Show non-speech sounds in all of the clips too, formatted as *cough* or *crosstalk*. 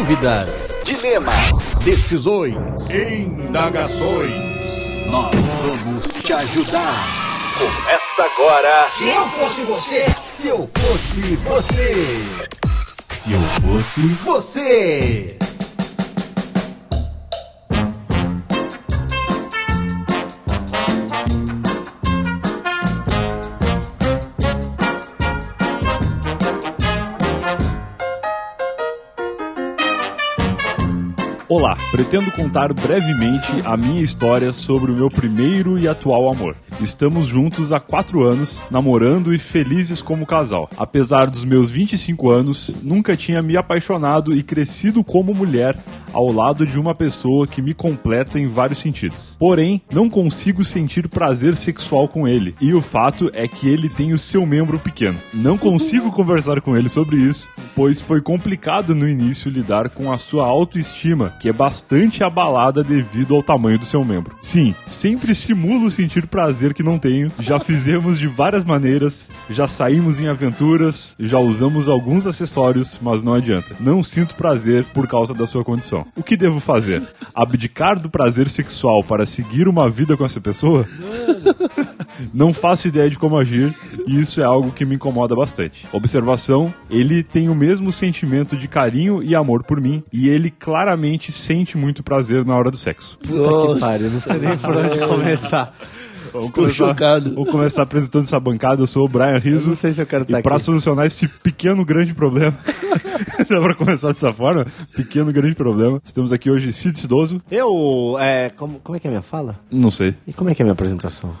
Dúvidas, dilemas, decisões, Indagações. nós vamos te ajudar. Começa agora. Se eu fosse você, Se eu fosse você. Se eu fosse. Você. Pretendo contar brevemente a minha história sobre o meu primeiro e atual amor. Estamos juntos há quatro anos, namorando e felizes como casal. Apesar dos meus 25 anos, nunca tinha me apaixonado e crescido como mulher ao lado de uma pessoa que me completa em vários sentidos. Porém, não consigo sentir prazer sexual com ele, e o fato é que ele tem o seu membro pequeno. Não consigo conversar com ele sobre isso, pois foi complicado no início lidar com a sua autoestima, que é bastante abalada devido ao tamanho do seu membro. Sim, sempre simulo sentir prazer que não tenho, já fizemos de várias maneiras, já saímos em aventuras, já usamos alguns acessórios, mas não adianta. Não sinto prazer por causa da sua condição. O que devo fazer? Abdicar do prazer sexual para seguir uma vida com essa pessoa? *laughs* Não faço ideia de como agir e isso é algo que me incomoda bastante. Observação: ele tem o mesmo sentimento de carinho e amor por mim e ele claramente sente muito prazer na hora do sexo. Puta que pariu, não sei nem por onde começar. Vamos Estou chocado. Vou começar apresentando essa bancada. Eu sou o Brian Eu Rizzo. não sei se eu quero estar E para solucionar esse pequeno grande problema, *laughs* dá pra começar dessa forma? Pequeno grande problema. Estamos aqui hoje Cid Cidoso. Eu, é, como, como é que é a minha fala? Não sei. E como é que é a minha apresentação?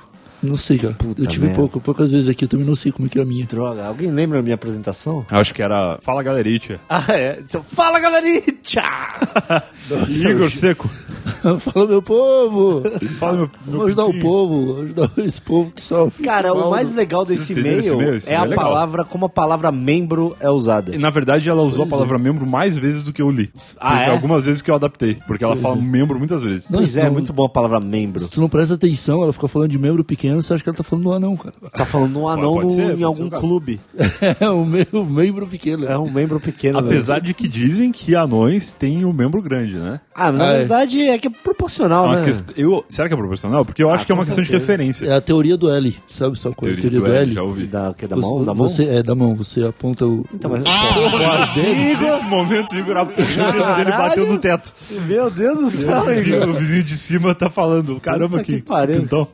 Não sei, cara. Puta eu tive merda. pouco, poucas vezes aqui, eu também não sei como que é a minha. Droga, alguém lembra a minha apresentação? Acho que era Fala Galerite. Ah, é. Então, fala, galerinha! *laughs* Igor Seco. *laughs* Fala, meu povo! Fala meu, meu Vamos ajudar o povo, ajudar esse povo que sofre. Cara, o mais legal desse e-mail é a é legal. palavra, como a palavra membro é usada. E, Na verdade, ela usou a Pois palavra membro mais vezes do que eu li. Ah, é? algumas vezes que eu adaptei, porque ela fala membro muitas vezes. Não, Pois isso é, é não- muito bom a palavra membro. Se tu não presta atenção, ela fica falando de membro pequeno, você acha que ela tá falando do anão, cara. Tá falando um anão pode no- ser, em algum o clube. *laughs* É o me- o membro pequeno. É um membro pequeno. né? Apesar de que dizem que anões têm o membro grande, né? Ah, na Ah, é. verdade é que é proporcional, É uma né? quest- eu, será que é proporcional? Porque eu acho que é uma questão de certeza. referência. É a teoria do L, sabe só qual é a teoria do, L? já ouvi. Da, que, da Você- mão? Da mão? Você, é, da mão, você aponta o... Então, mas... Nesse momento, o Igor, dele bateu no teto. Meu Deus do O céu, Igor. o vizinho de cima tá falando, caramba, que.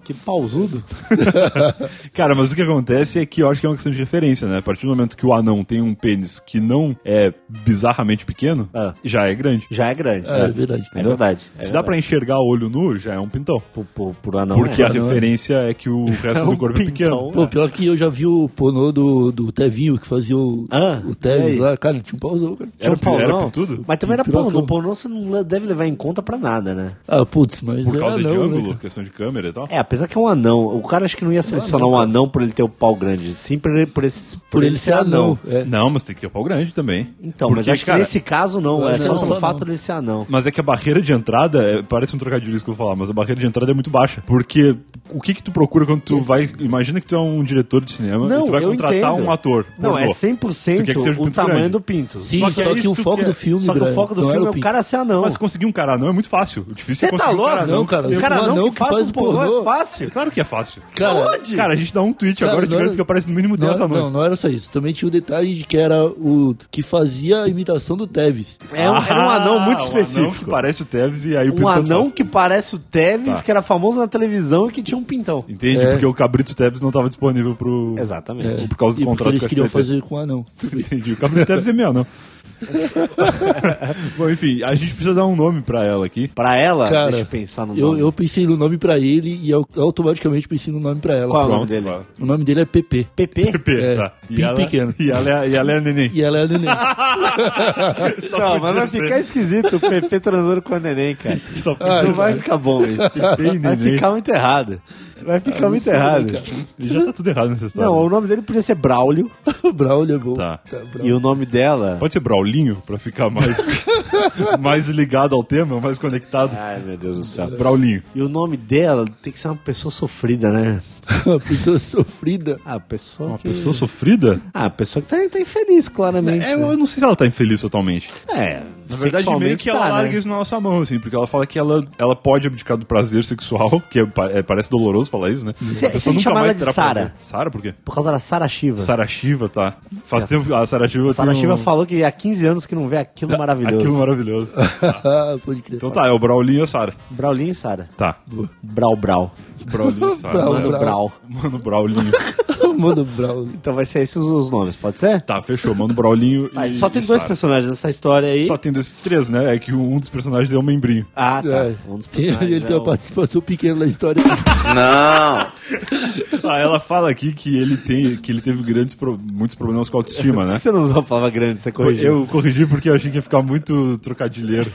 Que pausudo. *laughs* Cara, mas o que acontece é que eu acho que é uma questão de referência, né? A partir do momento que o anão tem um pênis que não é bizarramente pequeno, Ah. já é grande. Já é grande. É, é verdade. É verdade. É Se dá pra enxergar olho nu, já é um pintão. Por, por, por anão. Porque é. a referência é que o *laughs* resto um do corpo é pequeno. pintão. Pô, pior que eu já vi o pornô do, do Tevinho, que fazia o, Ah, o Tevis lá. Cara, ele tinha um pauzão, cara. Tinha um Era- pauzão. era tudo? Mas também era pornô. Pornô você não deve levar em conta pra nada, né? Ah, putz, mas Por é causa de anão, né, ângulo, cara? questão de câmera e tal. É, apesar que é um anão. O cara acho que não ia selecionar um anão por ele ter o pau grande. Sim, por ele, por esse, Por ele ser anão. É. Não, mas tem que ter o pau grande também. Então, Porque, mas acho cara, que nesse caso não. É é só pelo não. fato dele ser anão. Mas é que a barreira de entrada, é- parece um trocadilho isso que eu vou falar, mas a barreira de entrada é muito baixa. Porque o que que tu procura quando tu vai... Imagina que tu é um diretor de cinema Não, e tu vai contratar entendo. um ator. Não, pornô. é Tu 100% quer que o pinto tamanho grande. do pinto. Sim, Só que é isso o foco é- do filme, Só que o foco do filme é o cara ser anão. Mas conseguir um cara anão é muito fácil. O difícil Você é tá conseguir um cara louco? anão. Não, cara, O cara não anão que faz um pornô. é fácil. Claro que é fácil. Cara, Cara, a gente dá um tweet agora Cara, de não garanto era- que aparece no mínimo 10 não, anões. não, não era só isso. Também tinha o detalhe de que era o que fazia a imitação do Tevis. É um, era um anão muito Ah, Um anão específico. que parece o Tevez e aí o Um Pinto anão faz. que parece o Tevez, Tá. que era famoso na televisão e que tinha um pintão. Entende? É. Porque o Cabrito Tevez não estava disponível pro... Exatamente. Por causa do e porque contrato eles com a queriam fazer com o anão. *laughs* Entendi. O Cabrito Tevez é meu, não. *laughs* Bom, enfim, a gente precisa dar um nome pra ela aqui. Pra ela, Cara, deixa eu pensar no Eu, nome. eu pensei no nome pra ele e eu automaticamente pensei no nome pra ela. Qual é o nome Pronto, dele? claro. O nome dele é PP. PP? Pepe, É, tá. E ela, pequeno. E ela, é, e ela é a neném. E ela é a neném. *laughs* Só Não, mas vai ficar esquisito o PP transando com a neném, cara. Só não podia vai ficar bom isso. Vai neném. ficar muito errado. Vai ficar muito sei, errado. cara. Já tá tudo errado nessa história. Não, o nome dele podia ser Braulio. *laughs* O Braulio é bom. Tá. Braulio. E o nome dela. Pode ser Braulinho, pra ficar mais, *laughs* mais ligado ao tema, mais conectado. Ai, meu Deus do céu. Braulinho. E o nome dela tem que ser uma pessoa sofrida, né? *laughs* Uma pessoa sofrida. Ah, pessoa Uma que... pessoa sofrida? Ah, pessoa que tá, tá infeliz, claramente. É, né? eu não sei se ela tá infeliz totalmente. É, Na verdade, meio que ela tá, larga né? isso na nossa mão, assim, porque ela fala que ela, ela pode abdicar do prazer sexual, que é, é, parece doloroso falar isso, né? Se- A se a gente nunca chamar mais ela de Sara. Sara, por quê? Por causa da Sara Shiva. Sara Shiva, tá. Faz Que a- tempo a Sara Shiva Sara tem um- Shiva falou que há 15 anos que não vê aquilo *laughs* maravilhoso. Aquilo maravilhoso. Ah, *laughs* Pode crer. Então tá, é o Braulinho e a Sara. Braulinho e Sara. Tá. Brau, brau. Braulinho Sara. *laughs* Brau, Mano, brau. Mano Braulinho. *laughs* Mano, Braulio. Então vai ser esses os nomes, pode ser? Tá, fechou. Mano Braulinho Tá, e só tem e dois Sara. personagens nessa história aí. Só tem dois, três, né? É que um dos personagens é um membrinho. Ah, tá. É. Um dos *laughs* Tem- personagens ele tem é uma o- participação pequena na história. Ah, ela fala aqui que ele tem, que ele teve grandes, pro- muitos problemas com a autoestima, Por né? que você não usou a palavra grande, você corrigiu? Eu corrigi porque eu achei que ia ficar muito trocadilheiro.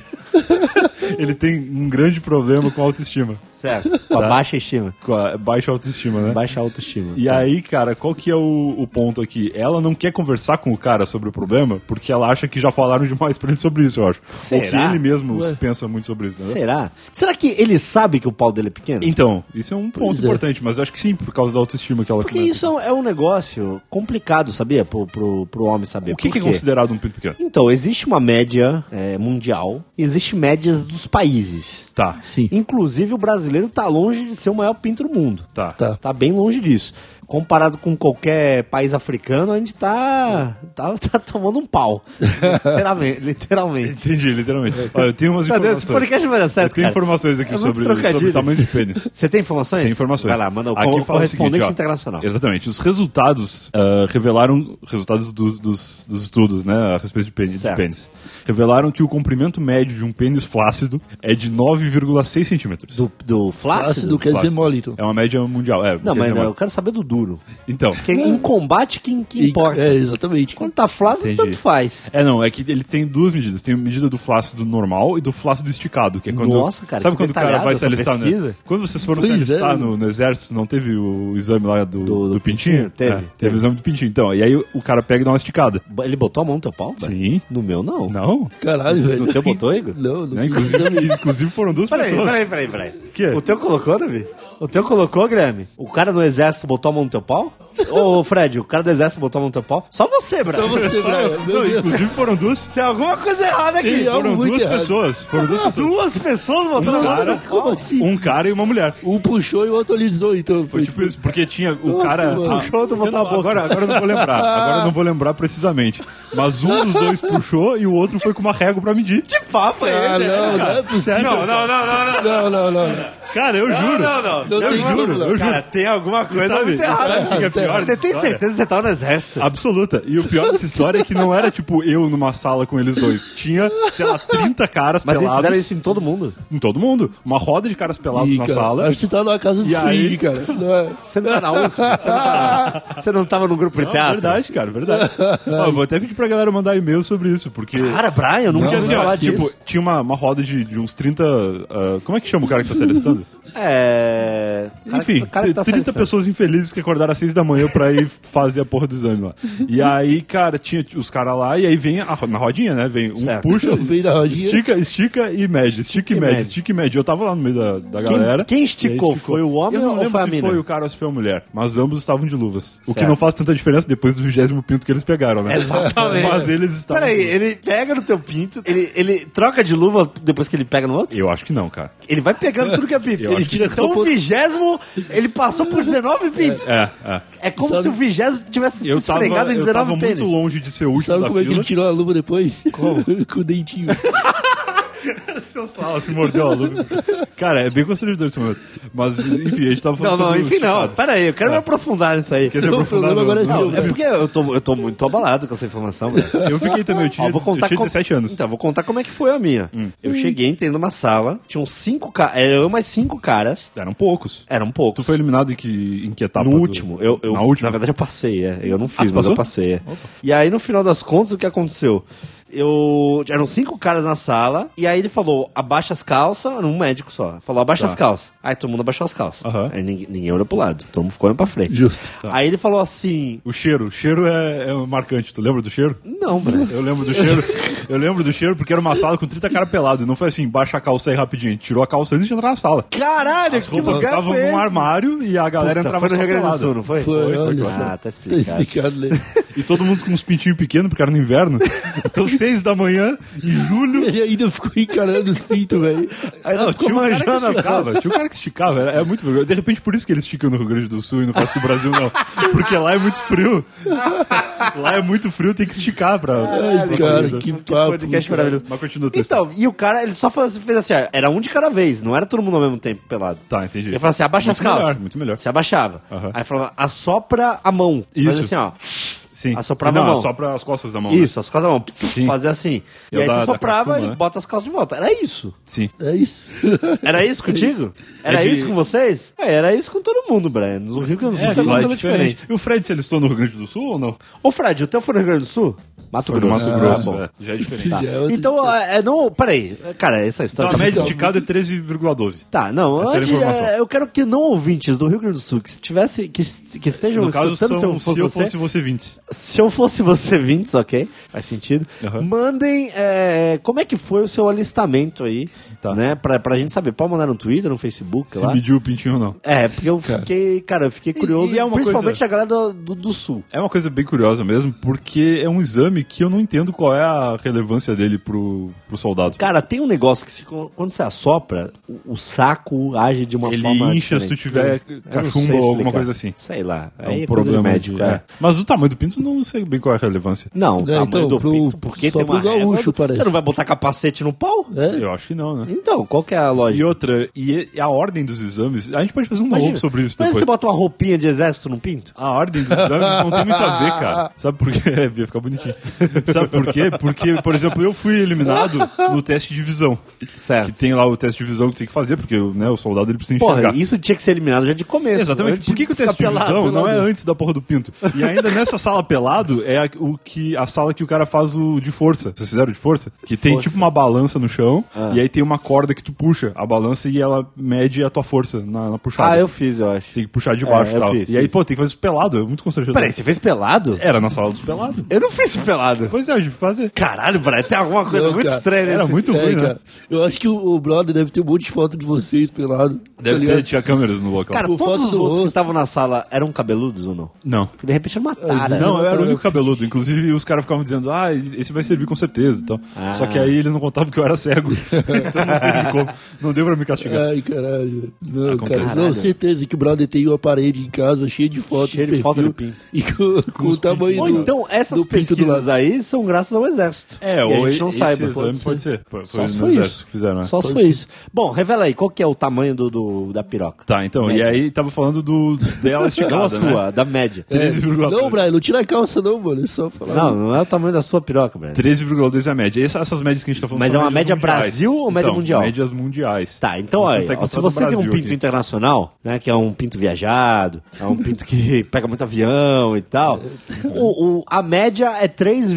Ele tem um grande problema com a autoestima. Certo. Com a Tá. baixa estima. Com a baixa autoestima, né? Baixa autoestima. E aí, cara, qual que é o, o ponto aqui? Ela não quer conversar com o cara sobre o problema porque ela acha que já falaram demais pra ele sobre isso, eu acho. Ou que Será? ele mesmo Ué. pensa muito sobre isso, né? Será? Será que ele sabe que o pau dele é pequeno? Então, isso é um ponto Pois é. importante, mas eu acho que sim, por causa da autoestima que ela Porque comenta. isso é um- é negócio complicado, sabia? Pro, pro, pro homem saber. O que, que é considerado um pinto pequeno? Então, existe uma média é, mundial e existe médias dos países. Tá, Sim. Inclusive, o brasileiro tá longe de ser o maior pinto do mundo. tá. Tá. Tá bem longe disso. Comparado com qualquer país africano, a gente tá, tá, tá tomando um pau. literalmente. *laughs* literalmente. Entendi, literalmente. Olha, eu tenho umas Deus, informações. esse podcast vai dar certo, eu tenho cara. informações aqui É muito sobre, trocadilho. sobre o tamanho de pênis. *laughs* Você tem informações? Tem informações. Vai lá, manda o Aqui co- fala o seguinte, correspondente ó. internacional. Exatamente. Os resultados ah, revelaram resultados dos, dos, dos estudos, né, a respeito de pênis, de Certo. pênis. Revelaram que o comprimento médio de um pênis flácido é de 9,6 centímetros. Do, do flácido? Flácido quer dizer Flácido. mole, então. É uma média mundial. É, Não, quer mas dizer, eu quero saber do duro. Então. Porque em combate, quem, quem E- importa? É, exatamente. Quando tá flácido, Entendi. tanto faz. É, não, é que ele tem duas medidas. Tem a medida do flácido normal e do flácido esticado, que é quando... Nossa, cara, Sabe que quando o cara vai se alistar, né? pesquisa. Quando vocês foram Pois se é, alistar né? no, no exército, não teve o exame lá do, Do- do, do pintinho? pintinho? Teve, É, teve. teve. o exame do pintinho. Então, e aí o cara pega e dá uma esticada. Ele botou a mão no teu pau? velho? Sim. No meu, não. Não? Caralho, velho. No teu botou, Igor? Não, não Né? Inclusive, inclusive foram duas Peraí, pessoas. peraí, peraí, peraí. Que? O teu colocou, Davi? O teu colocou, Grêmio? O cara do exército botou a mão no teu pau? Ô, Fred, o cara do exército botou a mão no teu pau? Só você, Brian. Só você, Brian. Meu Não, Deus. inclusive foram duas. Tem alguma coisa errada aqui. Tem algo Foram muito duas errado. pessoas. Foram duas pessoas. Duas pessoas botando a Um mão no cara, teu pau? Como assim? um cara e uma mulher. Um puxou e o outro alisou, então. Foi tipo isso, porque tinha o Nossa, cara. mano. ah, Puxou, tu botou a boca. Agora, agora eu não vou lembrar. Agora eu não vou lembrar precisamente. Mas um dos dois puxou e o outro foi com uma régua pra medir. Que papo é Ah, esse? não, não é possível. Não, não, não, não, não. Não, não, não. não. Cara, eu juro. Não, não, Não eu tem juro, não. eu juro. Cara, tem alguma coisa sabe- muito errada. sabe o que é pior Você tem certeza que você tava no exército? Absoluta. E o pior dessa história é que não era tipo eu numa sala com eles dois. Tinha, sei lá, 30 caras Mas eles pelados. fizeram isso em todo mundo. Em todo mundo. Uma roda de caras pelados Ih, na cara, sala. Acho que você tá numa casa de E aí- swing, cara. Não é? Você não tá na USP? Você não, tá *laughs* você não tava no grupo de Não, teatro? verdade, cara, verdade. Ó, eu vou até pedir pra galera mandar e-mail sobre isso, porque. Cara, Brian, eu nunca Porque ouvi assim, ó, falar tipo, disso. tinha uma, uma roda de, de uns 30. ah, como é que chama o cara que tá se alistando? *laughs* É... Cara Enfim, que- cara que tá se 30 alistando. pessoas infelizes que acordaram às 6 da manhã pra ir fazer a porra do exame lá. E aí, cara, tinha os caras lá, e aí vem a, na rodinha, né? Vem um Certo. puxa, estica, estica e mede, estica, e mede, mede. estica e mede. Eu tava lá no meio da, da Quem- galera. quem esticou? Foi o homem Eu não ou lembro foi a se mina? foi o cara ou se foi a mulher, mas ambos estavam de luvas. O que Certo. não faz tanta diferença depois do vigésimo pinto que eles pegaram, né? Exatamente. Mas eles estavam. Peraí, ele pega no teu pinto, ele, ele troca de luva depois que ele pega no outro? Eu acho que não, cara. Ele vai pegando tudo que é pinto. Ele tira então o vigésimo, ele passou por 19 pintos. É, é. É como Sabe- se o vigésimo tivesse se Eu tava, esfregado em eu 19 tava pênis. muito longe de ser o último Sabe da como é que fila. ele tirou a luva depois? Como? *laughs* Com o dentinho. *laughs* *laughs* Sensual, se mordeu a luva. Cara, é bem constrangedor esse momento. Mas, enfim, a gente tava Não, falando não, sobre o enfim, não. Pera aí, eu quero me aprofundar nisso aí. Quer se aprofundar no- agora é Não, seu. É porque eu tô, eu tô muito abalado com essa informação, velho. *laughs* Eu fiquei também, eu tinha, Ó, vou contar eu tinha como- 17 anos. Então, vou contar como é que foi a minha. Eu cheguei, entrei numa sala, tinham cinco caras, era eu mais cinco caras, Eram poucos. eram Tu poucos. foi eliminado em que, em que etapa? No do- último. Eu, eu, Na última? Na verdade, eu passei, é. Eu não Ah, fiz, você mas eu passei. É. E aí, no final das contas, o que aconteceu? Eu. Eram cinco caras na sala, e aí ele falou: abaixa as calças, um médico só. Falou, abaixa Tá. as calças. Aí todo mundo abaixou as calças. Aham. Aí ninguém, ninguém olhou pro lado, todo mundo ficou olhando pra frente. Justo. Aí ele falou assim: O cheiro, o cheiro é, é marcante. Tu lembra do cheiro? Não, mano. Eu lembro do cheiro. Eu lembro do cheiro porque era uma sala com 30 cara pelado. Não foi assim, baixa a calça aí rapidinho. Tirou a calça antes de entrar na sala. Caralho, As roupas ficavam num armário e a galera Puta, entrava foi no Rio Grande do pelada. Sul, não foi? Foi, foi, foi. só. Ah, tá Tá explicado. explicado, né? E todo mundo com uns pintinhos pequenos, porque era no inverno. Então, *laughs* seis da manhã, em julho. Ele ainda ficou encarando os pintos, velho. Aí Não, ficou tinha um cara que esticava, tinha um cara que esticava, é, é muito vergonha. De repente, por isso que eles esticam no Rio Grande do Sul e no resto do Brasil não. Porque lá é muito frio. Lá é muito frio, tem que esticar pra. Ai, pra cara, coisa. que Que papo. podcast cara. maravilhoso. Mas continua. Então, e o cara, ele só faz- fez assim, ó, era um de cada vez, não era todo mundo ao mesmo tempo pelado. Tá, entendi. Ele falou assim, abaixa Muito as calças. melhor, muito melhor. Você abaixava. Aí falava, assopra a mão. Faz Isso. assim, ó. Sim. Assoprava não, a mão. assopra as costas da mão. né? Isso, as costas da mão. Fazia assim. Eu e aí da- você soprava, cachumba, ele né? bota as calças de volta. Era isso. Sim. É isso. *laughs* Era isso contigo? Era É de- isso com vocês? É, era isso com todo mundo, Brian. No Rio Grande do Sul É, alguma é coisa diferente. diferente. E o Fred se alistou no Rio Grande do Sul ou não? Ô, Fred, o teu foi no Rio Grande do Sul? Mato Grosso. Mato Ah, Grosso. bom. é, já é diferente. Tá. Já é Então, é, não. Peraí. Cara, essa Então história. a média Então- esticada é 13,12. Tá, não, era antes, é, eu quero que não ouvintes do Rio Grande do Sul que estivesse, que, que estejam No caso, escutando são, se eu fosse você, fosse você 20. Se eu fosse você *laughs* 20, ok? Faz sentido. Aham. Mandem é, como é que foi o seu alistamento aí, Tá. né? Pra, pra gente saber. Pode mandar no Twitter, no Facebook, Se lá. mediu o pintinho ou não. É, porque eu fiquei, cara, eu fiquei curioso, e é uma principalmente coisa- a galera do, do, do Sul. É uma coisa bem curiosa mesmo, porque é um exame que eu não entendo qual é a relevância dele pro, pro soldado. Cara, tem um negócio que se- quando você assopra, o, o saco age de uma Ele forma incha se tu tiver cachumba ou alguma coisa assim. Sei lá. É um é problema médico, de- é. é. Mas o tamanho do pinto não sei bem qual é a relevância. Não, o É, tamanho então, do pro- pinto, porque só tem uma pro gaúcho, régua. parece. Você não vai botar capacete no pau? É? Eu acho que não, né? Então, qual que é a E lógica? outra, e e a ordem dos exames, a gente pode fazer um Imagina, novo sobre isso Mas depois. você bota uma roupinha de exército no pinto? A ordem dos exames não tem muito a ver, cara. *laughs* Sabe por quê? É, *laughs* ia ficar bonitinho. Sabe por quê? Porque, por exemplo, eu fui eliminado no teste de visão. Certo. Que tem lá o teste de visão que tem que fazer, porque né, o soldado ele precisa enxergar. Porra, isso tinha que ser eliminado já de começo. Exatamente. Por que, que o teste de pelado, visão não é pelado. antes da porra do pinto? E ainda nessa sala pelado é a, o que, a sala que o cara faz o de força. Vocês fizeram de força? Que tem força. tipo uma balança no chão Ah. e aí tem uma corda que tu puxa a balança e ela mede a tua força na, na puxada. Ah, eu fiz, eu acho. Tem que puxar de baixo É, e tal. fiz, e aí, fiz. pô, tem que fazer isso pelado. É muito constrangedor. Peraí, você fez pelado? Era na sala dos pelados. Eu não fiz pelado. Pois é, a gente fazer. Caralho, Brian, tem alguma coisa Não, muito cara. estranha Era nesse... muito É, ruim, né? cara. Eu acho que o, o brother deve ter um monte de foto de vocês pelado. Deve tá ter, ligado? tinha câmeras no local. Cara, Por todos os outros que estavam na sala eram cabeludos ou não? não. Porque de repente era uma tara. vezes Não, eu era o único cabeludo. Inclusive, os caras ficavam dizendo, ah, esse vai servir com certeza. Então. Ah. Só que aí eles não contavam que eu era cego. *laughs* então não teve como. Não deu pra me castigar. Ai, caralho. Não, Acontece. cara. Caralho. Não, certeza que o brother tem uma parede em casa cheia de fotos Cheia do de foto pinto. E com, com o tamanho Ou do, então, essas pesquisas aí são graças ao exército. É, e ou a gente não saiba. exame pode ser. Foi, Só foi se foi isso. que fizeram, né? Só se Pode foi ser. isso. Bom, revela aí, qual que é o tamanho do, do- da piroca? Tá, então, Média. e aí tava falando do dela *laughs* esticada, Não a né? sua, da média. É. 13,3. Não, Brian, não tira calça não, mano. É só falar. Não, não é o tamanho da sua piroca, Breno. 13,2 é a média. Essa- essas médias que a gente tá falando Mas são é uma média mundiais. Brasil ou média Então, mundial? médias mundiais. Tá, então olha, tentar ó, se você tem um pinto aqui. internacional, né, que é um pinto viajado, é um pinto que *laughs* pega muito avião e tal, o, o- a média é 3,...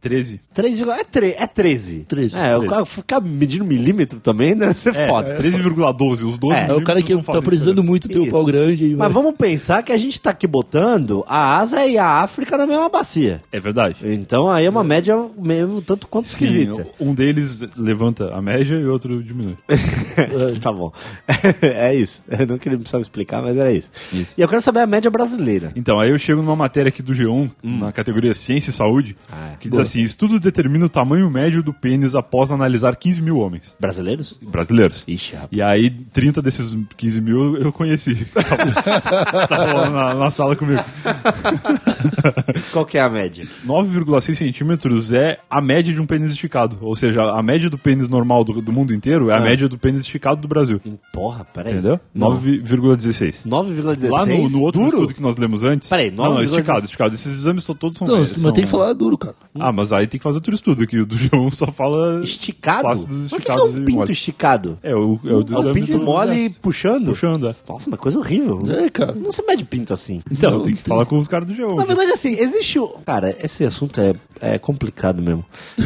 13. 3, é, tre, é 13. 13, É, o 13. cara ficar medindo milímetro também deve ser É, foda. 13,12. Os 12 É, É o cara que tá precisando diferença. muito ter o Isso. pau grande. Mas vai- vamos pensar que a gente tá aqui botando a Ásia e a África na mesma bacia. É verdade. Então aí é uma média mesmo tanto quanto esquisita. Sim, um deles levanta a média e o outro diminui. *laughs* tá bom. *laughs* é isso. Eu não queria precisava explicar, mas era isso. Isso. E eu quero saber a média brasileira. Então, aí eu chego numa matéria aqui do G1, na categoria Ciência e Saúde, Hum. Ah, que diz assim: estudo determina o tamanho médio do pênis após analisar 15 mil homens Brasileiros? brasileiros. Ixi, rapaz. E aí, 30 desses 15 mil eu conheci. Tava, tava lá na, na sala comigo. *laughs* *laughs* Qual que é a média? 9,6 centímetros é a média de um pênis esticado. Ou seja, a média do pênis normal do, do mundo inteiro é a Ah. média do pênis esticado do Brasil. Porra, peraí. Entendeu? Não. 9,16. 9,16? Lá no, no outro duro? estudo que nós lemos antes. Peraí, não, não, 9,16. esticado, esticado. Esses exames to- todos são. Não, é, mas são- tem que falar duro, cara. Ah, mas aí tem que fazer outro estudo, que o do *laughs* G1 só fala. Esticado? Mas o que que é um pinto mole. esticado? É o, é o do É o pinto mole puxando? Puxando, é. Nossa, mas coisa horrível. É, cara. Não se mede pinto assim. Então, Não, tem que tem- falar com os caras do G1. Na verdade é assim, existe. o- Cara, esse assunto é, é complicado mesmo.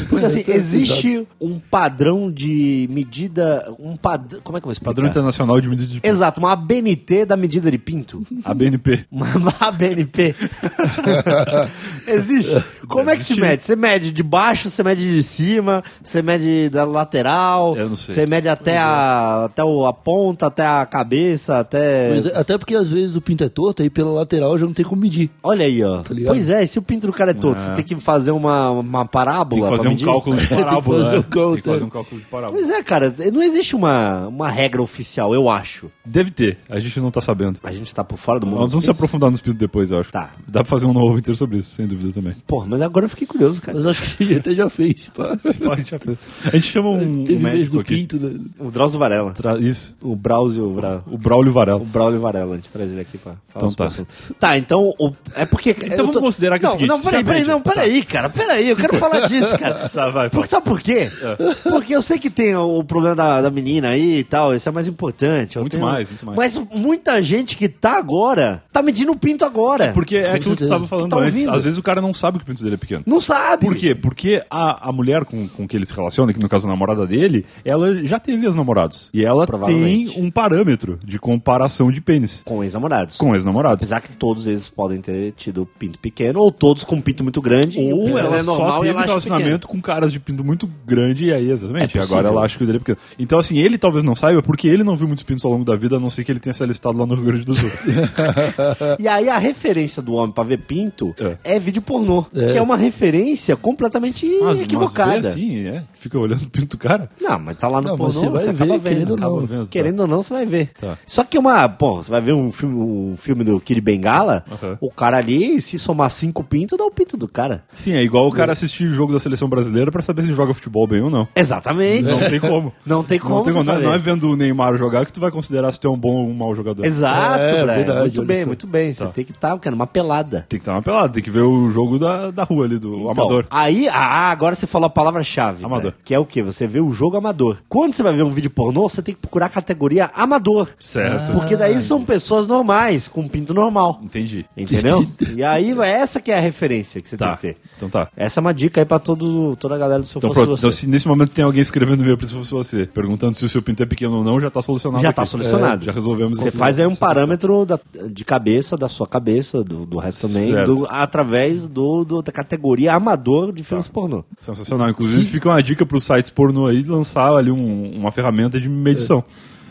Porque assim, existe um padrão de medida. Um padrão. Como é que eu vou explicar? Padrão Internacional de Medida de Pinto. Exato, uma ABNT da medida de pinto. A BNP. *laughs* Uma ABNP. *laughs* Existe. Como é que se mede? Você mede de baixo, você mede de cima, você mede da lateral, Eu não sei. você mede até, a, até o- a ponta, até a cabeça, até. Pois é, até porque às vezes o pinto é torto, aí pela lateral já não tem como medir. Olha aí, ó. Tá ligado? pois é, e se o pinto do cara é torto, você tem que fazer uma, uma parábola. Tem que fazer pra um medir? cálculo de *laughs* parábola. fazer né? um cálculo, Tem que fazer é. um cálculo de parábola. Pois é, cara, não existe uma, uma regra oficial, eu acho. Deve ter, a gente não tá sabendo. A gente tá por fora do mundo. Nós vamos se aprofundar nos pintos depois, eu acho. Tá. Dá pra fazer um novo inteiro sobre isso, sem dúvida também. Porra, mas agora eu fiquei curioso, cara. Mas acho que a gente até já fez, pá. A gente, já fez. a gente chama um, Teve um vez médico do aqui. pinto, né? O Drauzio Varela. Tra- Isso, O Brauzio. Bra... o Braulio O Varela. Braulio Varela, a gente traz ele aqui pra falar Então sobre tá. o. Tá, então. o- É porque. Então vamos considerar que é o não, seguinte, Não, peraí, peraí, não, peraí, cara, peraí, eu quero falar disso, cara. *laughs* Tá, vai, Porque, sabe por quê? É. Porque eu sei que tem o problema da, da menina aí e tal, isso é mais importante. eu Muito tenho- mais, muito mais. Mas muita gente que tá agora, tá medindo o pinto agora. Porque é aquilo que tu tava falando Tá antes. ouvindo? Às vezes o cara não sabe que o pinto dele é pequeno. Não sabe. Por quê? Porque a, a mulher com, com que ele se relaciona, que no caso a namorada dele, ela já teve as namorados. E ela tem um parâmetro de comparação de pênis Com ex-namorados. com ex-namorados. Apesar que todos eles podem ter tido pinto pequeno, ou todos com pinto muito grande. Ou ela é só normal e teve ela acha relacionamento com caras de pinto muito grande e aí, exatamente. É agora ela acha que o dele é pequeno. Então, assim, ele talvez não saiba porque ele não viu muitos pintos ao longo da vida, a não ser que ele tenha se alistado lá no Rio Grande do Sul. pequeno. *laughs* E aí a referência do homem pra ver pinto É. é, vídeo pornô. Que é uma referência completamente Mas- equivocada. Mas assim, é. Fica olhando o pinto do cara. Não, mas tá lá no Não, você vai acaba ver, vendo. querendo ou acaba não. vendo, tá. Querendo ou não, você vai ver. Tá. Só que uma. Bom, você vai ver um filme, um filme do Kid Bengala, Aham. o cara ali, se somar cinco pintos, dá o pinto do cara. Sim, é igual o cara assistir o jogo da seleção brasileira pra saber se joga futebol bem ou não. Exatamente. Não tem como. *laughs* Não tem como Não, tem você como. Não, é- não é vendo o Neymar jogar que tu vai considerar se tu é um bom ou um mau jogador. Exato, É, Breno. verdade, muito bem, muito bem. Você Tá. tem que estar, cara, numa pelada. Tem que estar uma pelada, tem que ver o jogo da, da rua ali, do Então, amador. Aí, ah, agora você falou a palavra-chave. Amador. né? Que é o quê? Você vê o jogo amador. Quando você vai ver um vídeo pornô, você tem que procurar a categoria amador. Certo. Porque daí são pessoas normais, com pinto normal. Entendi. Entendeu? e aí, essa que é a referência que você Tá. tem que ter. Então tá. Essa é uma dica aí pra todo, toda a galera do seu Então pronto. Você. Então, se nesse momento tem alguém escrevendo pra se fosse você, perguntando se o seu pinto é pequeno ou não, já tá solucionado. Já aqui. tá solucionado. É, já resolvemos Você faz aí um parâmetro da- de cabeça, da sua cabeça, do, do resto também, do- através do, do- da categoria amador de filmes pornô. Sensacional. Inclusive, fica uma dica pros sites pornô aí lançar ali um- uma ferramenta de medição.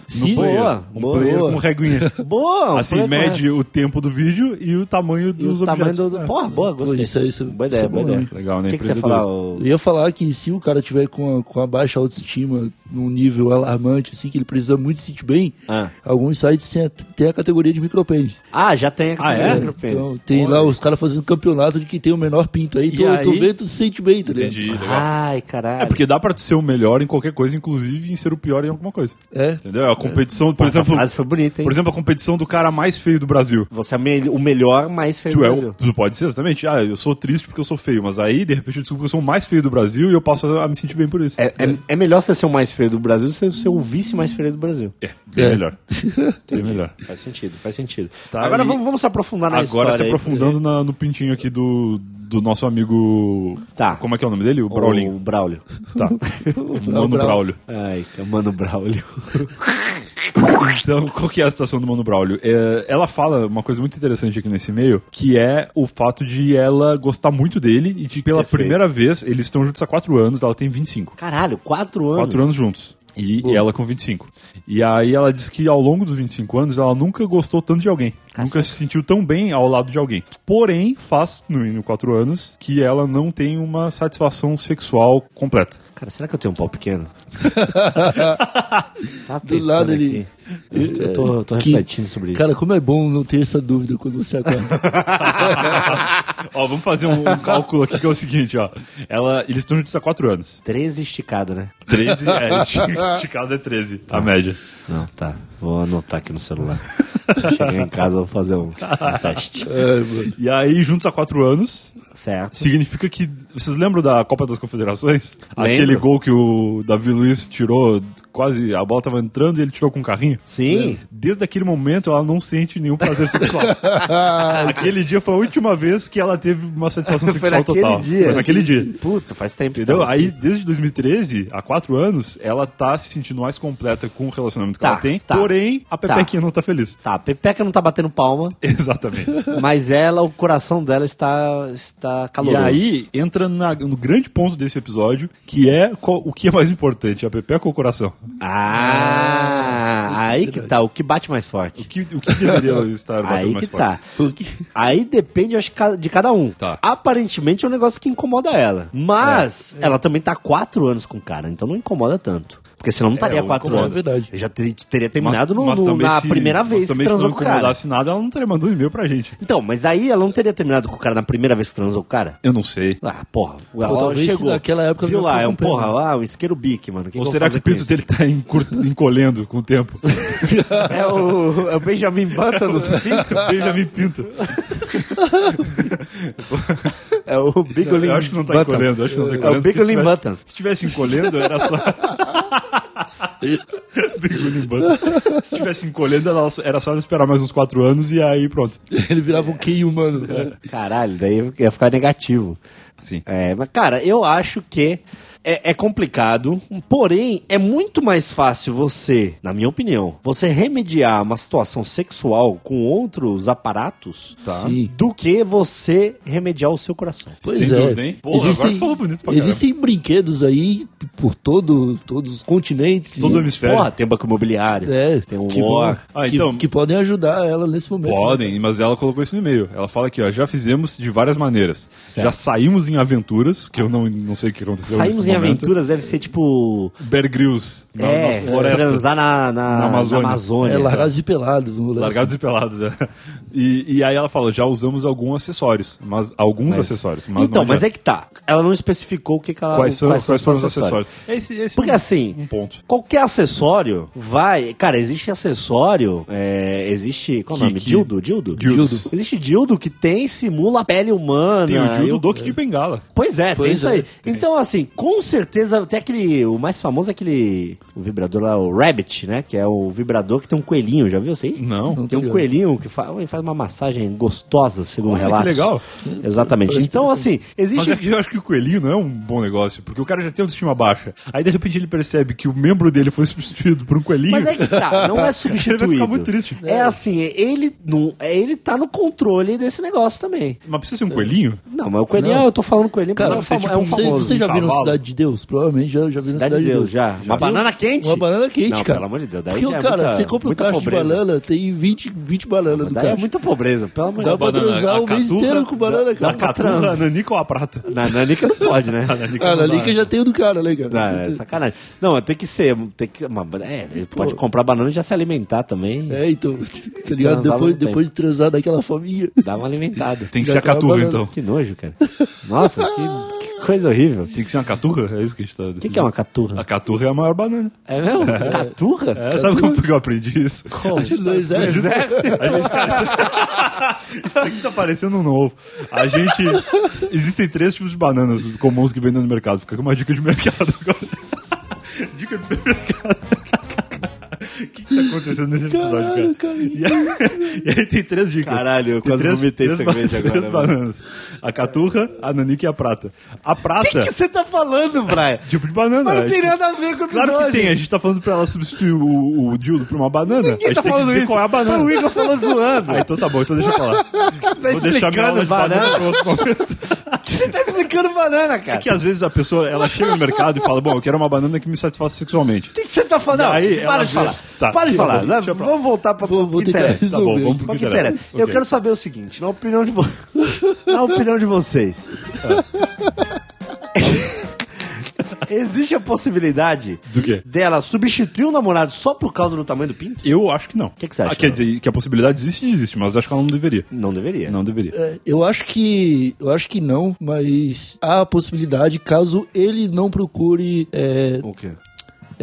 Sim, no player. boa, um boa. player com reguinha. *laughs* Boa! assim, mede o tempo do vídeo e o tamanho e dos o tamanho objetos. do. do... É. Porra, boa, gostei. Isso é- isso é- boa isso ideia, é boa ideia. Legal, né? O que, que você ia falar? Ô- Eu ia falar que se o cara tiver com a, com a baixa autoestima num nível alarmante, assim, que ele precisa muito se sentir bem, Ah. alguns sites têm a, têm a categoria de micropênis. Ah, já tem a Ah, é? categoria de micropênis. Então, tem lá os caras fazendo campeonato de quem tem o menor pinto. Aí, E tu, tu aí- vê, tu se sente bem, tá ligado? Entendi, legal. Ai, caralho. É porque dá pra tu ser o melhor em qualquer coisa, inclusive em ser o pior em alguma coisa. É. Entendeu? A competição, por essa exemplo, frase foi bonita, hein? por exemplo, a competição do cara mais feio do Brasil. Você é me- o melhor, mais feio Tu do é Brasil. o, tu pode ser, exatamente. Ah, eu sou triste porque eu sou feio, mas aí, de repente, eu descubro que eu sou o mais feio do Brasil e eu passo a, a me sentir bem por isso. É, é, é melhor você ser o mais feio do Brasil do que você ser o vice mais feio do Brasil. É, bem É. melhor. *laughs* bem melhor. Faz sentido, faz sentido. Tá, Agora e- vamos, vamos se aprofundar na história. Agora se aí. aprofundando na- no pintinho aqui do, do nosso amigo. Tá. Como é que é o nome dele? O O Braulinho. Braulio. Tá. *laughs* O Mano Braulio. Ai, que é o Mano Braulio. *laughs* Então, qual que é a situação do Mano Braulio? É, ela fala uma coisa muito interessante aqui nesse e-mail, que é o fato de ela gostar muito dele e de pela Perfeito. primeira vez, eles estão juntos há quatro anos, ela tem 25. Caralho, quatro anos. Quatro anos juntos. E, e ela com 25. E aí ela diz que ao longo dos 25 anos ela nunca gostou tanto de alguém. Nunca se sentiu tão bem ao lado de alguém. Porém, faz, no mínimo 4 anos, que ela não tem uma satisfação sexual completa. Cara, será que eu tenho um pau pequeno? *laughs* tá Do pensando lado aqui. Eu, eu tô, eu tô Que- refletindo sobre isso. Cara, como é bom não ter essa dúvida quando você acorda. *laughs* ó, vamos fazer um, um cálculo aqui que é o seguinte, ó. Ela, eles estão juntos há 4 anos. 13 esticado, né? 13, é, *laughs* esti- esticado é 13, a média. Não, tá. Vou anotar aqui no celular. Chegar em casa, vou fazer um, um teste. é. E aí, juntos há 4 anos, Certo. Significa que. Vocês lembram da Copa das Confederações? Lembro. Aquele gol que o Davi Luiz tirou, quase a bola tava entrando e ele tirou com o carrinho? Sim. Desde aquele momento ela não sente nenhum prazer sexual. *laughs* aquele dia foi a última vez que ela teve uma satisfação Foi sexual naquele total. dia. Foi naquele dia. Puta, faz tempo. Entendeu? então, Aí, desde 2013, há quatro anos, ela tá se sentindo mais completa com o relacionamento que Tá, ela tem. tá. Porém, a Pepequinha não tá feliz. Tá, a Pepeca não tá batendo palma, *laughs* Exatamente. mas ela, o coração dela está, está E aí entra na- no grande ponto desse episódio, que é qual- o que é mais importante, a Pepeca ou o coração? Ah, aí que tá, o que bate mais O forte. que, o que deveria *laughs* estar batendo Aí mais que forte? tá. O que- Aí depende, acho, de cada um. Tá. Aparentemente é um negócio que incomoda ela. Mas ela também tá há quatro anos com o cara, então não incomoda tanto. Porque senão não estaria há o quatro incomoda, anos. é verdade. Eu já ter- teria terminado no- mas no- também na se- primeira mas vez que também se transou não com o cara. incomodasse nada, ela não teria mandado um e-mail pra gente. Então, mas aí ela não teria terminado com o cara na primeira vez que transou com o cara? Eu não sei. Ah, porra. Ela talvez se naquela época Viu lá, é um porra, ah, um isqueiro bique, mano. Que Ou que será que o pinto dele tá encur- *laughs* encolhendo com o tempo? É o, é o Benjamin Button dos pintos? *laughs* Benjamin Pinto. *laughs* É o Bigolin Eu acho que não tá Button. encolhendo, acho que não tá É encolhendo. o porque Bigolin se Button. Se tivesse encolhendo, era só. *laughs* Se tivesse encolhendo, era só esperar mais uns 4 anos e aí pronto. *laughs* Ele virava um quem humano. Caralho, daí ia ficar negativo. Sim. É, mas, cara, eu acho que é, é complicado, porém, é muito mais fácil você, na minha opinião, você remediar uma situação sexual com outros aparatos Tá. Do que você remediar o seu coração. Pois Sem é. dúvida, hein? Porra, agora tu falou bonito pra existem brinquedos aí por todo, todos os continentes. Todo o e- hemisfério. Porra, tem banco imobiliário, É, tem um que, vão- Ah, que- então- que podem ajudar ela nesse momento. né? Podem, mas ela colocou isso no e-mail. Ela fala aqui, ó, já fizemos de várias maneiras. Já saímos em aventuras, que eu não, não sei o que aconteceu Saímos nesse em aventuras, deve ser tipo. Bear Grylls, na, é, nas florestas. transar na, na, Na Amazônia. na Amazônia. É largados e pelados. Largados e pelados, é. E, e aí ela fala, já usamos alguns acessórios, mas alguns acessórios. Mas então, mas é que tá. Ela não especificou o que, que ela quais são, quais são os acessórios. acessórios? Esse, esse Porque é um- assim, um ponto. qualquer acessório vai. Cara, existe acessório. é, existe. Qual o Que- nome? que- Dildo? Dildo? Dildo. Existe dildo que tem, simula a pele humana. Tem o Dildo Doki de Bengala. Pois é, tem Pois isso é, aí. tem. Então, assim, com certeza, tem aquele. O mais famoso é aquele. O vibrador lá, o Rabbit, né? Que é o vibrador que tem um coelhinho, já viu isso aí? Não. Não. Tem um ligado. coelhinho que faz, faz uma massagem gostosa, segundo Olha, que relatos. legal. Exatamente. Parece Então, assim, Mas existe. é que eu acho que o coelhinho não é um bom negócio, porque o cara já tem autoestima baixa. Aí de repente ele percebe que o membro dele foi *laughs* substituído por um coelhinho. Mas é que tá, não é substituído. *laughs* Ele vai ficar muito triste. É assim, ele não, é, ele tá no controle desse negócio também. Mas precisa ser um coelhinho? Não, mas o coelhinho, Não. eu tô falando coelhinho, Cara, porque é um você, famo- tipo, é um você, famoso. você já viu no cavalo. Cidade de Deus? Provavelmente já, já viu no Cidade de Deus, já. Uma banana quente? Uma banana quente, Não, cara. pelo amor de Deus, daí Porque, já é cara, muita- você compra um muita caixa de pobreza. banana, tem 20, 20 bananas no Daí é caixa. muita pobreza, pelo amor de Dá Deus. pra transar o mês inteiro com banana, cara. caturra, a nanica ou a prata? Na Nanica não pode, né? *laughs* Ah, na Liga já tem o do cara, né, cara? Não, é sacanagem. Não, tem que ser. Tem que, uma, é, ele pode comprar banana e já se alimentar também. É, então, *laughs* tá ligado? Transava Depois, no tempo. depois de transar daquela fominha. Dá uma alimentada. Tem que Já ser a uma banana. então. Que nojo, cara. Nossa, que, que *laughs* coisa horrível. Tem que ser uma caturra? É isso que a gente tá O que, que é uma caturra? A caturra é a maior banana. É mesmo? Caturra? É, sabe como que eu aprendi isso? Como? No exército. A gente, isso, *laughs* isso aqui tá parecendo um novo. A gente. Existem três tipos de bananas comuns que vendem no mercado. Fica com uma dica de mercado. *laughs* dica de supermercado. O que, que tá acontecendo nesse episódio, cara? E, aí, e aí tem três dicas. Caralho, eu Tem quase vomitei três, cerveja agora, Três mano. bananas. A caturra, a nanica e a prata. A prata, O que você tá falando, Brian? *laughs* tipo de banana. Mas não tem nada a ver com o Claro que episódio. tem, a gente tá falando pra ela substituir o, o dildo por uma banana. a Ninguém gente tá tem que falando dizer isso. qual é a banana. Foi o Igor falando zoando. Ah, então tá bom, então deixa eu falar. *laughs* Tá Vou deixar minha aula de banana banana. pra outro momento. *laughs* Você tá explicando banana, cara. É que às vezes a pessoa, ela chega no mercado e fala, bom, eu quero uma banana que me satisfaça sexualmente. O que, que você tá falando? Não, Aí, para de falar. Tá, para de falar. Vamos voltar para Vou- o vou que interessa. Tá bom, vamos pro Pra que que interessa. Eu quero saber o seguinte, na opinião de vo... *laughs* na opinião de vocês. Existe a possibilidade Do quê? dela substituir o namorado só por causa do tamanho do pinto? Eu acho que não. O que que você acha, quer Léo? dizer, que a possibilidade existe, existe, mas acho que ela não deveria. Não deveria. Não deveria. É, Eu acho que. Eu acho que não, mas há a possibilidade, caso ele não procure. é, O quê?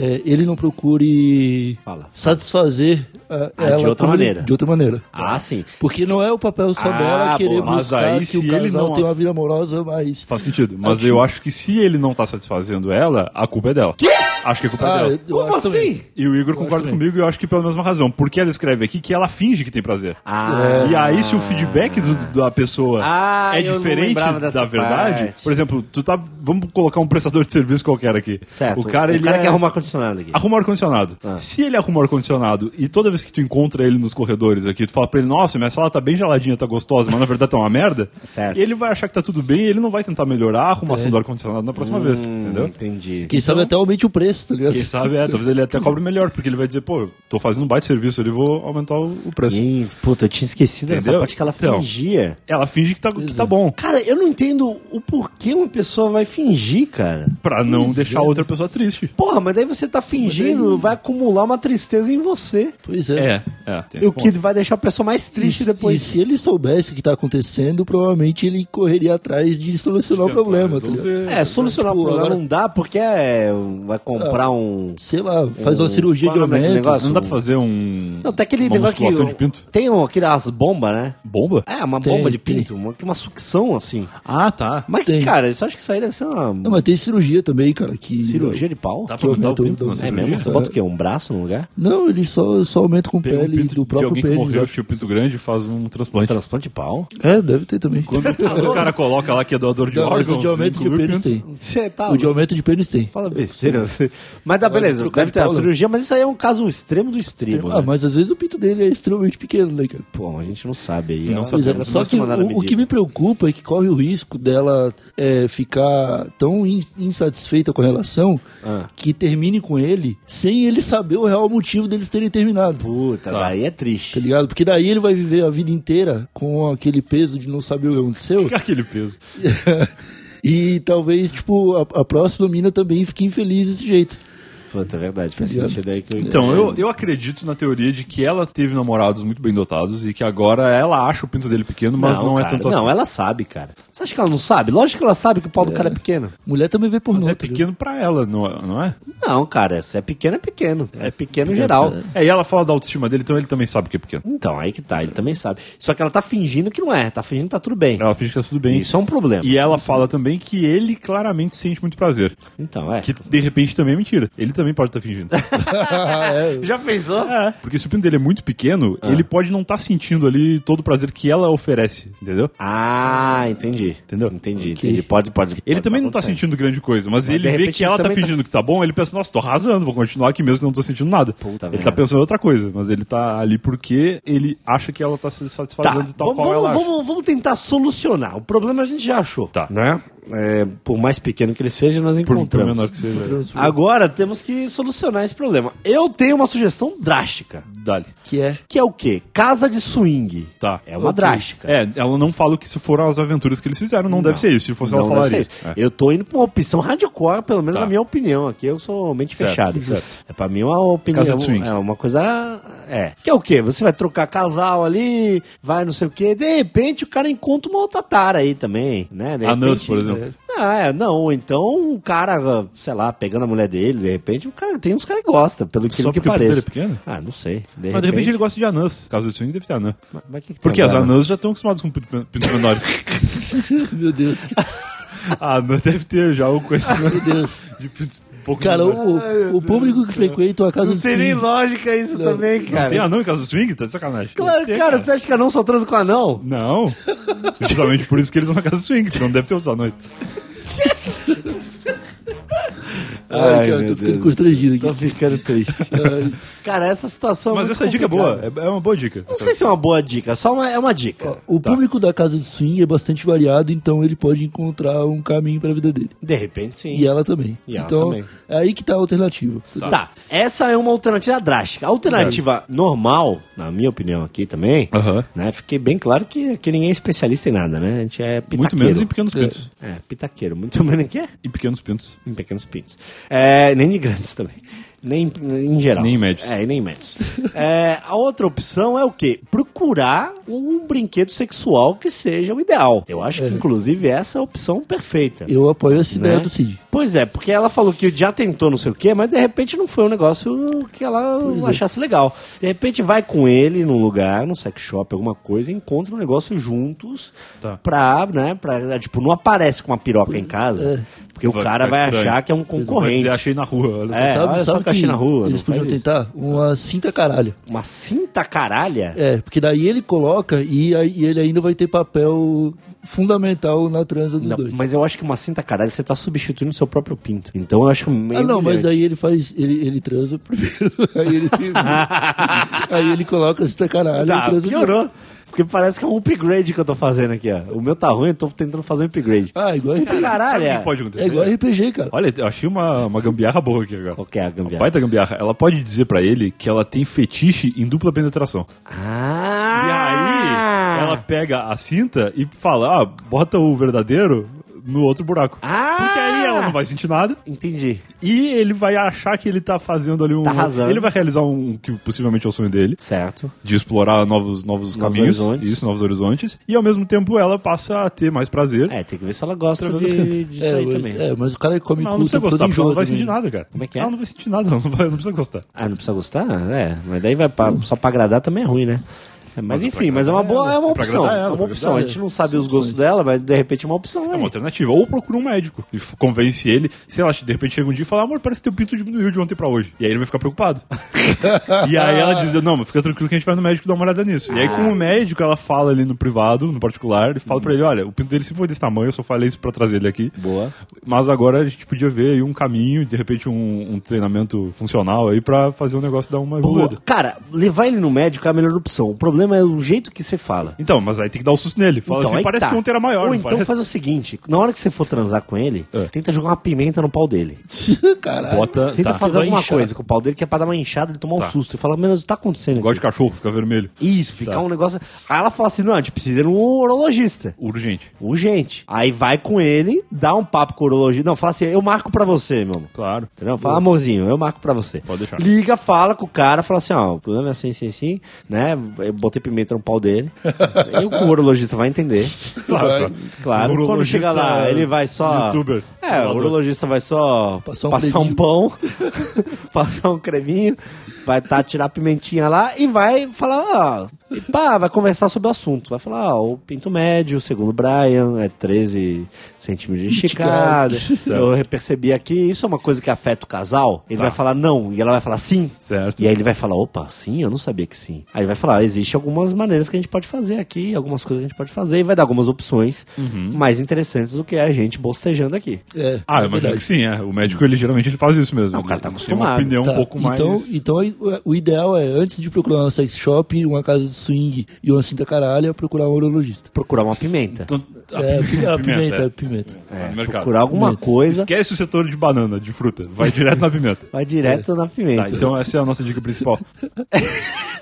É, ele não procure Fala. satisfazer ah, Ah, de ela outra como ele- maneira. de outra maneira. Ah, sim. Porque não é o papel só Ah, dela querer boa. Mas buscar aí, que se o ele casal não tenha uma vida amorosa mais. Faz sentido. Mas Acho- eu acho que se ele não tá satisfazendo ela, a culpa é dela. Quê? Acho que a culpa é Ah, dela. eu- eu Como assim? também. E o Igor acho concorda comigo e eu acho que pela mesma razão. Porque ela escreve aqui que ela finge que tem prazer. Ah, E aí, se o feedback do- da pessoa Ah, é eu diferente da verdade, parte. por exemplo, tu tá. Vamos colocar um prestador de serviço qualquer aqui. certo. O cara, ele o cara é... quer arrumar ar-condicionado aqui. Arruma ar-condicionado. Ah. Se ele arruma ar-condicionado e toda vez que tu encontra ele nos corredores aqui, tu fala pra ele, nossa, minha sala tá bem geladinha, tá gostosa, mas na verdade tá uma merda, *laughs* Certo. ele vai achar que tá tudo bem e ele não vai tentar melhorar a arrumação do ar-condicionado na próxima vez, Hum, entendeu? Entendi. Quem sabe até aumente o preço, tá ligado? Quem sabe, é, talvez ele até *laughs* cobre melhor, porque ele vai dizer, pô, tô fazendo um baita serviço ali, vou aumentar o, o preço. Gente, puta, eu tinha esquecido Entendeu? parte que ela Então. fingia. Ela finge que tá, que tá bom, Cara, eu não entendo o porquê uma pessoa vai fingir, cara. pra não Pois deixar é. outra pessoa triste. Porra, mas daí você tá fingindo, vai acumular uma tristeza em você. Pois é. é. tem E o que ponto. vai deixar a pessoa mais triste E- depois. E se ele soubesse o que tá acontecendo, provavelmente ele correria atrás de solucionar o problema, tá. É, solucionar Tipo, o problema agora- não dá porque é, vai comprar um. Sei lá, faz uma Um- cirurgia qual de é nome daquele aumento. negócio? Não dá pra fazer um. Não, tem aquele uma negócio que. de pinto? Tem um, aquelas bombas, né? Bomba? É, uma Tem, bomba de tem. pinto, uma, que uma sucção assim. Ah, tá. Mas, Tem. cara, eu só acho que isso aí deve ser uma Não, mas tem cirurgia também, cara. Que... cirurgia de pau. Dá Que pra o aumenta o- pinto na é mesmo? Você bota o quê? Um braço no lugar? Não, ele só, só aumenta com Pega um pele pinto do de próprio alguém que pênis. morreu, acho. tinha o pinto grande e faz um transplante. Transplante de pau? É, deve ter também. Quando o cara coloca lá que é doador de Não, mas órgãos, o de aumento de inclui o pênis tem. Você tá. O de aumento de pênis tem. Fala besteira. você. *laughs* Mas tá, beleza. trocar Deve de ter a não. cirurgia, mas isso aí é um caso extremo do extremo. Ah, né? mas às vezes o pinto dele é extremamente pequeno, né, cara? Pô, a gente não sabe aí. Não sabe. Pois é, só não que mandaram o, o medir. que me preocupa é que corre o risco dela é, ficar tão in- insatisfeita com a relação Ah. que termine com ele sem ele saber o real motivo deles terem terminado. Puta, Tá. daí é Tá triste. ligado? Porque daí ele vai viver a vida inteira com aquele peso de não saber o que aconteceu. *laughs* Aquele peso. *laughs* e talvez, tipo, a, a próxima mina também fique infeliz desse jeito. Puta, é verdade. Faz sentido aí que eu Então, eu, eu acredito na teoria de que ela teve namorados muito bem dotados e que agora ela acha o pinto dele pequeno, mas não, é cara, tanto Não, assim. ela sabe, cara. Você acha que ela não sabe? Lógico que ela sabe que o pau do cara é pequeno. Mulher também vê pornô. Mas é tá pequeno pra ela, não é? Não é? Não, cara, se é pequeno, é pequeno. É pequeno geral. É, e ela fala da autoestima dele, então ele também sabe que é pequeno. Então, aí que tá, ele também sabe. Só que ela tá fingindo que não é, tá fingindo que tá tudo bem. Ela finge que tá tudo bem. Isso é um problema. E ela fala também que ele claramente sente muito prazer. Então, é. Que de repente também é mentira. Ele também pode estar fingindo. *laughs* É, Já pensou? É, porque se o pinto dele é muito pequeno, Ah. ele pode não estar sentindo ali todo o prazer que ela oferece, entendeu? Ah, entendi. Entendeu? Entendi, Ok. entendi. Pode, pode. Ele pode também não tá acontecer. sentindo grande coisa, mas, Mas, ele vê que ela ele tá também tá- fingindo que tá bom, ele pensa, nossa, tô arrasando, vou continuar aqui mesmo que eu não tô sentindo nada. Puta ele merda. tá pensando em outra coisa, mas ele tá ali porque ele acha que ela tá se Tá, satisfazendo tal vamos, qual ela vamos, acha. vamos, vamos tentar solucionar. O problema a gente já achou. Tá. Né? É, por mais pequeno que ele seja, nós Por, por encontramos. menor que seja. Agora temos que solucionar esse problema. Eu tenho uma sugestão drástica. Dali. que é. Que é o quê? Casa de swing. Tá. É uma Ok. drástica. É, ela não fala que se foram as aventuras que eles fizeram, não, deve ser isso. Se fosse, ela Não falaria. É. Eu tô indo pra uma opção hardcore, pelo menos Tá. na minha opinião. Aqui eu sou mente Certo, fechada. certo. É pra mim uma opinião. Casa de swing. É uma coisa. É. Que é o quê? Você vai trocar casal ali, vai não sei o quê. De repente o cara encontra uma outra tara aí também, né? De A Nus, repente- por exemplo. Ah, é, não, então um cara, sei lá, pegando a mulher dele, de repente, o cara tem uns caras que gostam, pelo que, Só que porque o parece. é pequeno? Ah, não sei. De Mas de repente ele gosta de anãs. Casa de swing deve ter anã. Mas, mas que que Porque as anãs já estão acostumadas com pintos pintos menores. *laughs* Meu Deus. *laughs* *laughs* a anã deve ter já o conhecimento Meu Deus. de um pouco Cara, o, o público que frequenta a casa Não de tem nem swing. lógica isso também, cara. Tem anão em casa do swing? Tá de sacanagem. Claro, Tem, cara, você acha que anão só transa com anão? Não. *laughs* Justamente por isso que eles vão na casa do swing, porque não deve ter outros anões. *laughs* Ai, cara, meu tô ficando Deus. constrangido aqui. Tô ficando triste. *laughs* Ai. cara, essa situação Mas é muito essa dica é boa. complicada. É é uma boa dica. Não sei se é uma boa dica, só uma, é uma dica. O público da casa de swing é bastante variado, então ele pode encontrar um caminho pra vida dele. De repente, sim. E ela também. E ela então, também. é aí que tá a alternativa. Tá. essa é uma alternativa drástica. A alternativa normal, na minha opinião aqui também, Aham. né? Fiquei bem claro que, que ninguém é especialista em nada, né? A gente é pitaqueiro. Muito menos em pequenos pintos. É, pitaqueiro. Muito menos que é? Em pequenos pintos. Em pequenos pintos. É, nem de grandes também. Nem em geral. Nem médios. É, e nem médios. É, a outra opção é o quê? Procurar um brinquedo sexual que seja o ideal. Eu acho que, inclusive, essa é a opção perfeita. Eu apoio essa ideia Né? do Cid. Pois é, porque ela falou que já tentou não sei o quê, mas de repente não foi um negócio que ela é. achasse legal. De repente vai com ele num lugar, num sex shop, alguma coisa, e encontra um negócio juntos Tá. pra, né, pra, tipo, não aparece com uma piroca em casa, porque o cara vai estranho. achar que é um concorrente. dizer, achei na rua. Olha. É, sabe olha só sabe o que eu achei na rua, Eles podiam faz isso. tentar uma cinta caralha. Uma cinta caralha? É, porque daí ele coloca e, aí ele ainda vai ter papel fundamental na transa dos Não, dois. mas eu acho que uma cinta caralha você tá substituindo o seu próprio pinto. Então eu acho meio Ah, não, mas aí ele faz. Ele, ele transa *laughs* primeiro. aí ele *laughs* Aí ele coloca a cinta caralha e Tá, transa piorou. Porque parece que é um upgrade que eu tô fazendo aqui, ó. O meu tá ruim, eu tô tentando fazer um upgrade. Ah, igual RPG. caralha. Sabe o que pode acontecer? É igual RPG, cara. Olha, eu achei uma, uma gambiarra boa aqui agora. Qual que é a A gambiarra? baita gambiarra, ela pode dizer pra ele que ela tem fetiche em dupla penetração. Ah! E aí, ela pega a cinta e fala, ah, bota o verdadeiro no outro buraco. Ah! Porque aí ela não vai sentir nada Entendi. e ele vai achar que ele tá fazendo ali um... Tá arrasando. Ele vai realizar um que possivelmente é o sonho dele. Certo. De explorar novos, novos, Novos caminhos, horizontes. isso, novos horizontes, e ao mesmo tempo ela passa a ter mais prazer. É, tem que ver se ela gosta de, disso É aí mas, também. é, mas o cara come Não, não precisa gostar, porque ela não vai também. sentir nada, cara. Como é que é? Ela não vai sentir nada, ela não, vai, não precisa gostar. Ah, não precisa gostar? É, mas daí vai pra, só pra agradar também é ruim, né? É, mas, Mas enfim, mas é uma boa, ela, é uma opção. agradar É ela, uma opção. A gente não sabe os gostos dela, mas de repente é uma opção. É É. uma alternativa. Ou procura um médico e convence ele. Sei lá, de repente chega um dia e fala, amor, parece que teu pinto diminuiu de ontem pra hoje. E aí ele vai ficar preocupado. *laughs* e aí ela diz, não, mas fica tranquilo que a gente vai no médico dar uma olhada nisso. E aí com o médico ela fala ali no privado, no particular, e fala pra ele, olha, o pinto dele sempre foi desse tamanho, eu só falei isso pra trazer ele aqui. Boa. Mas agora a gente podia ver aí um caminho, de repente um, um treinamento funcional aí pra fazer o negócio dar uma Boa. Cara, levar ele no médico é a melhor opção. O problema é o jeito que você fala. Então, mas aí tem que dar o susto nele. Fala assim, aí parece tá. que ontem era maior. Ou então parece? faz o seguinte: na hora que você for transar com ele, É. tenta jogar uma pimenta no pau dele. *laughs* Caralho. Bota, Tenta tá. fazer alguma inchar. coisa com o pau dele que é pra dar uma inchada, ele tomar um Tá. susto. E fala, menos tá acontecendo. Igual de aqui?" cachorro, fica vermelho. Isso, ficar Tá. um negócio. Aí ela fala assim: não, a gente precisa ir num urologista. Urgente. Urgente. Aí vai com ele, dá um papo com o urologista. Não, fala assim: eu marco pra você, meu amor. Claro. Entendeu? Fala, amorzinho, eu marco pra você. Pode deixar. Liga, fala com o cara, fala assim, ó, o problema é assim, assim, assim, né? Eu botei pimenta no pau dele. e o urologista vai entender. Claro, claro. Claro, quando chega lá, ele vai só. youtuber. É, o urologista vai só Passar um passar um pão, *laughs* passar um creminho, vai tá, tirar a pimentinha lá e vai falar, ó, e pá, vai conversar sobre o assunto. Vai falar, ó, o pinto médio, segundo o Brian, é 13 centímetros de esticada. Eu percebi aqui, isso é uma coisa que afeta o casal. Ele Tá. vai falar não, e ela vai falar sim. Certo. E aí ele vai falar, opa, sim, eu não sabia que sim. Aí ele vai falar, existe algumas maneiras que a gente pode fazer aqui, algumas coisas que a gente pode fazer, e vai dar algumas opções mais interessantes do que a gente bostejando aqui. É, Ah, é eu imagino que sim, é. O médico, ele geralmente ele faz isso mesmo. Não, o cara tá acostumado. Tem uma opinião Tá, um pouco então, mais... Então, o- ideal é, antes de procurar uma sex shop, uma casa de swing e uma cinta caralha, procurar um urologista. Procurar uma pimenta. Então, a É, pi- a pimenta, pimenta, é. a pimenta. É, no mercado. procurar alguma Pimenta. coisa, Esquece o setor de banana, de fruta. Vai *laughs* direto na pimenta. vai direto na pimenta. Tá, então essa é a nossa dica principal. *laughs*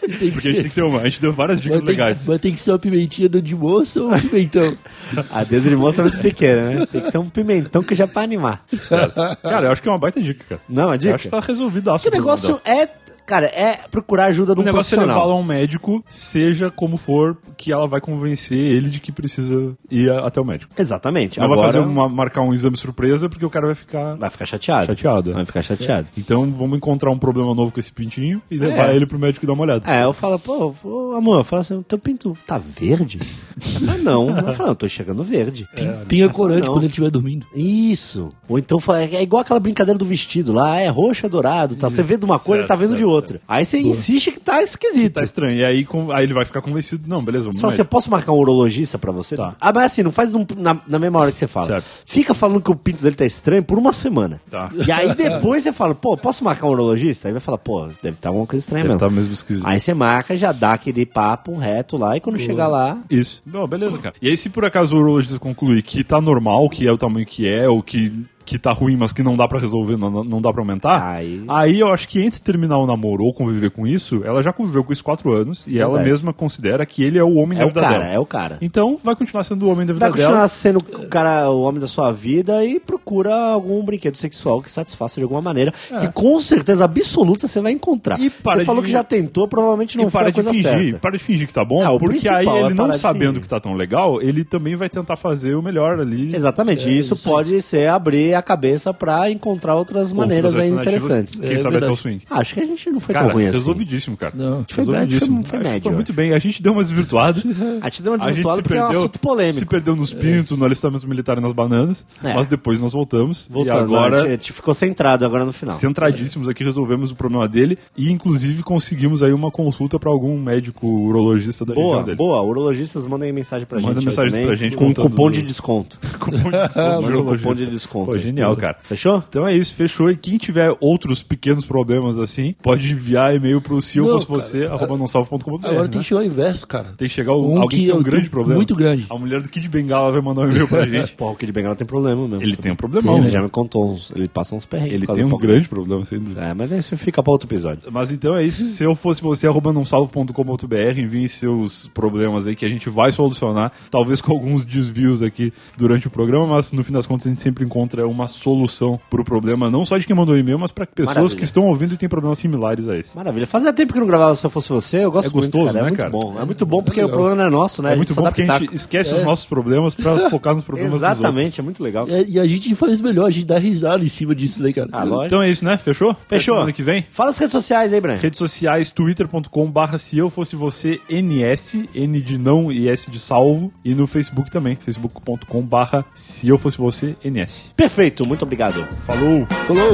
Tem que Porque a gente tem ser, que ter uma. A gente deu várias dicas vai, ter, legais. vai ter que ser uma pimentinha do de moça ou um pimentão. *laughs* A dedo de moça é muito pequena, né? Tem que ser um pimentão que já é pra animar. Certo. Cara, eu acho que é uma baita dica, cara. Não, a Eu dica? acho que tá resolvido Que o negócio é, cara, é procurar ajuda de O um negócio é profissional. levá-la a um médico, seja como for, que ela vai convencer ele de que precisa ir a- até o médico. Exatamente. Não Agora vai fazer uma, marcar um exame surpresa porque o cara vai ficar vai ficar chateado. chateado. Vai ficar chateado. Então vamos encontrar um problema novo com esse pintinho e levar É. ele pro médico e dar uma olhada. É, eu falo, pô, pô amor, eu falo assim, teu pinto tá verde? Ela fala, não. Eu falo, não, tô chegando verde. Pinga corante Não. quando ele estiver dormindo. Isso. Ou então fala- é igual aquela brincadeira do vestido lá, é roxo, é dourado, tá? Você vê de uma cor, ele tá vendo de outra. Aí você insiste que tá esquisito. Tá estranho. E aí, com- aí ele vai ficar convencido. Não, beleza, vamos Você fala assim, eu posso marcar um urologista pra você? Tá. Ah, mas assim, não faz num- na, na mesma hora que você fala. Certo. Fica falando que o pinto dele tá estranho por uma semana. Tá. E aí depois você fala, pô, posso marcar um urologista? Aí vai falar, pô, deve estar alguma coisa estranha Deve mesmo. tá mesmo esquisito. Aí você marca, já dá aquele papo reto lá, e quando chegar lá, Isso. Bom, beleza, cara. E aí, se por acaso o urologista concluir que tá normal, que é o tamanho que é, ou que que tá ruim, mas que não dá pra resolver, não, não dá pra aumentar, Aí- aí eu acho que entre terminar o namoro ou conviver com isso, ela já conviveu com isso quatro anos e ela mesma considera que ele é o homem É da o vida cara, dela. é o cara. Então vai continuar sendo o homem da vida Vai continuar dela. sendo o cara, o homem da sua vida e procura algum brinquedo sexual que satisfaça de alguma maneira. Que com certeza absoluta você vai encontrar. É. E para você falou de- que já tentou, provavelmente não e foi para a de coisa fingir, certa. para de fingir que tá bom, Ah, porque aí é ele não parar de sabendo que tá tão legal, ele também vai tentar fazer o melhor ali. Exatamente, isso, isso aí. pode ser abrir a cabeça pra encontrar outras maneiras aí interessantes. Quem É sabe até o verdade. swing. Acho que a gente não foi Cara, tão ruim assim. resolvidíssimo, cara. Não. Foi resolvidíssimo. foi- foi que médio, Foi muito bem. A gente deu uma desvirtuada. *laughs* A gente deu uma A gente desvirtuada porque é um perdeu, assunto polêmico. se perdeu nos pintos, no alistamento militar e nas bananas. É. Mas depois nós voltamos. Voltando, e agora, a gente- ficou centrado agora no final. centradíssimos aqui, resolvemos o problema dele. E inclusive conseguimos aí uma consulta pra algum médico urologista da Boa, região dele. boa. Urologistas mandem mensagem pra Manda gente. mensagens também, pra gente com contando cupom de desconto. *laughs* Cupom de desconto, *laughs* cupom de desconto. Genial, cara. Fechou? Então é isso, fechou. E quem tiver outros pequenos problemas assim, pode enviar e-mail pro se eu fosse cara. você, arroba nonsalvo.com.br. Agora né? tem que chegar ao inverso, cara. Tem que chegar o, Um alguém que tem um grande problema. muito grande. A mulher do Kid Bengala vai mandar um e-mail pra *laughs* gente. Pô, o Kid Bengala tem problema mesmo. Ele tem um problemão, Ele né? já me contou uns. Ele passa uns perrengues. Ele tem um grande problema, sem dúvida. É, mas isso fica pra outro episódio. Mas então é isso. Se eu fosse você, arroba nãosalvo.com.br, envie seus problemas aí que a gente vai solucionar. Talvez com alguns desvios aqui durante o programa, mas no fim das contas a gente sempre encontra uma solução pro problema, não só de quem mandou e-mail, mas para pessoas Maravilha. que estão ouvindo e têm problemas similares a esse. Maravilha. Fazia tempo que eu não gravava Se Eu Fosse Você. Eu gosto É gostoso, muito, cara. né, é muito cara? bom. É muito bom porque É o problema não é nosso, né? É muito bom porque a gente pitaco. esquece os É. nossos problemas pra *laughs* focar nos problemas. Exatamente, é muito legal. É, e a gente faz melhor, a gente dá risada em cima disso, né, cara? Ah, lógico. Então é isso, né? Fechou? Até Fechou. Semana que vem. Fala as redes sociais aí, Bran. Redes sociais, twitter.com barra se eu fosse você, NS, N de não e S de salvo. E no Facebook também, facebook.com barra se eu fosse você, NS. Perfeito, muito obrigado. Falou! Falou!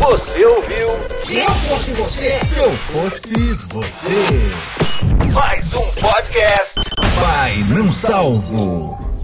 Você ouviu? Se eu fosse você, Se eu fosse você. Mais um podcast. Vai, não salvo.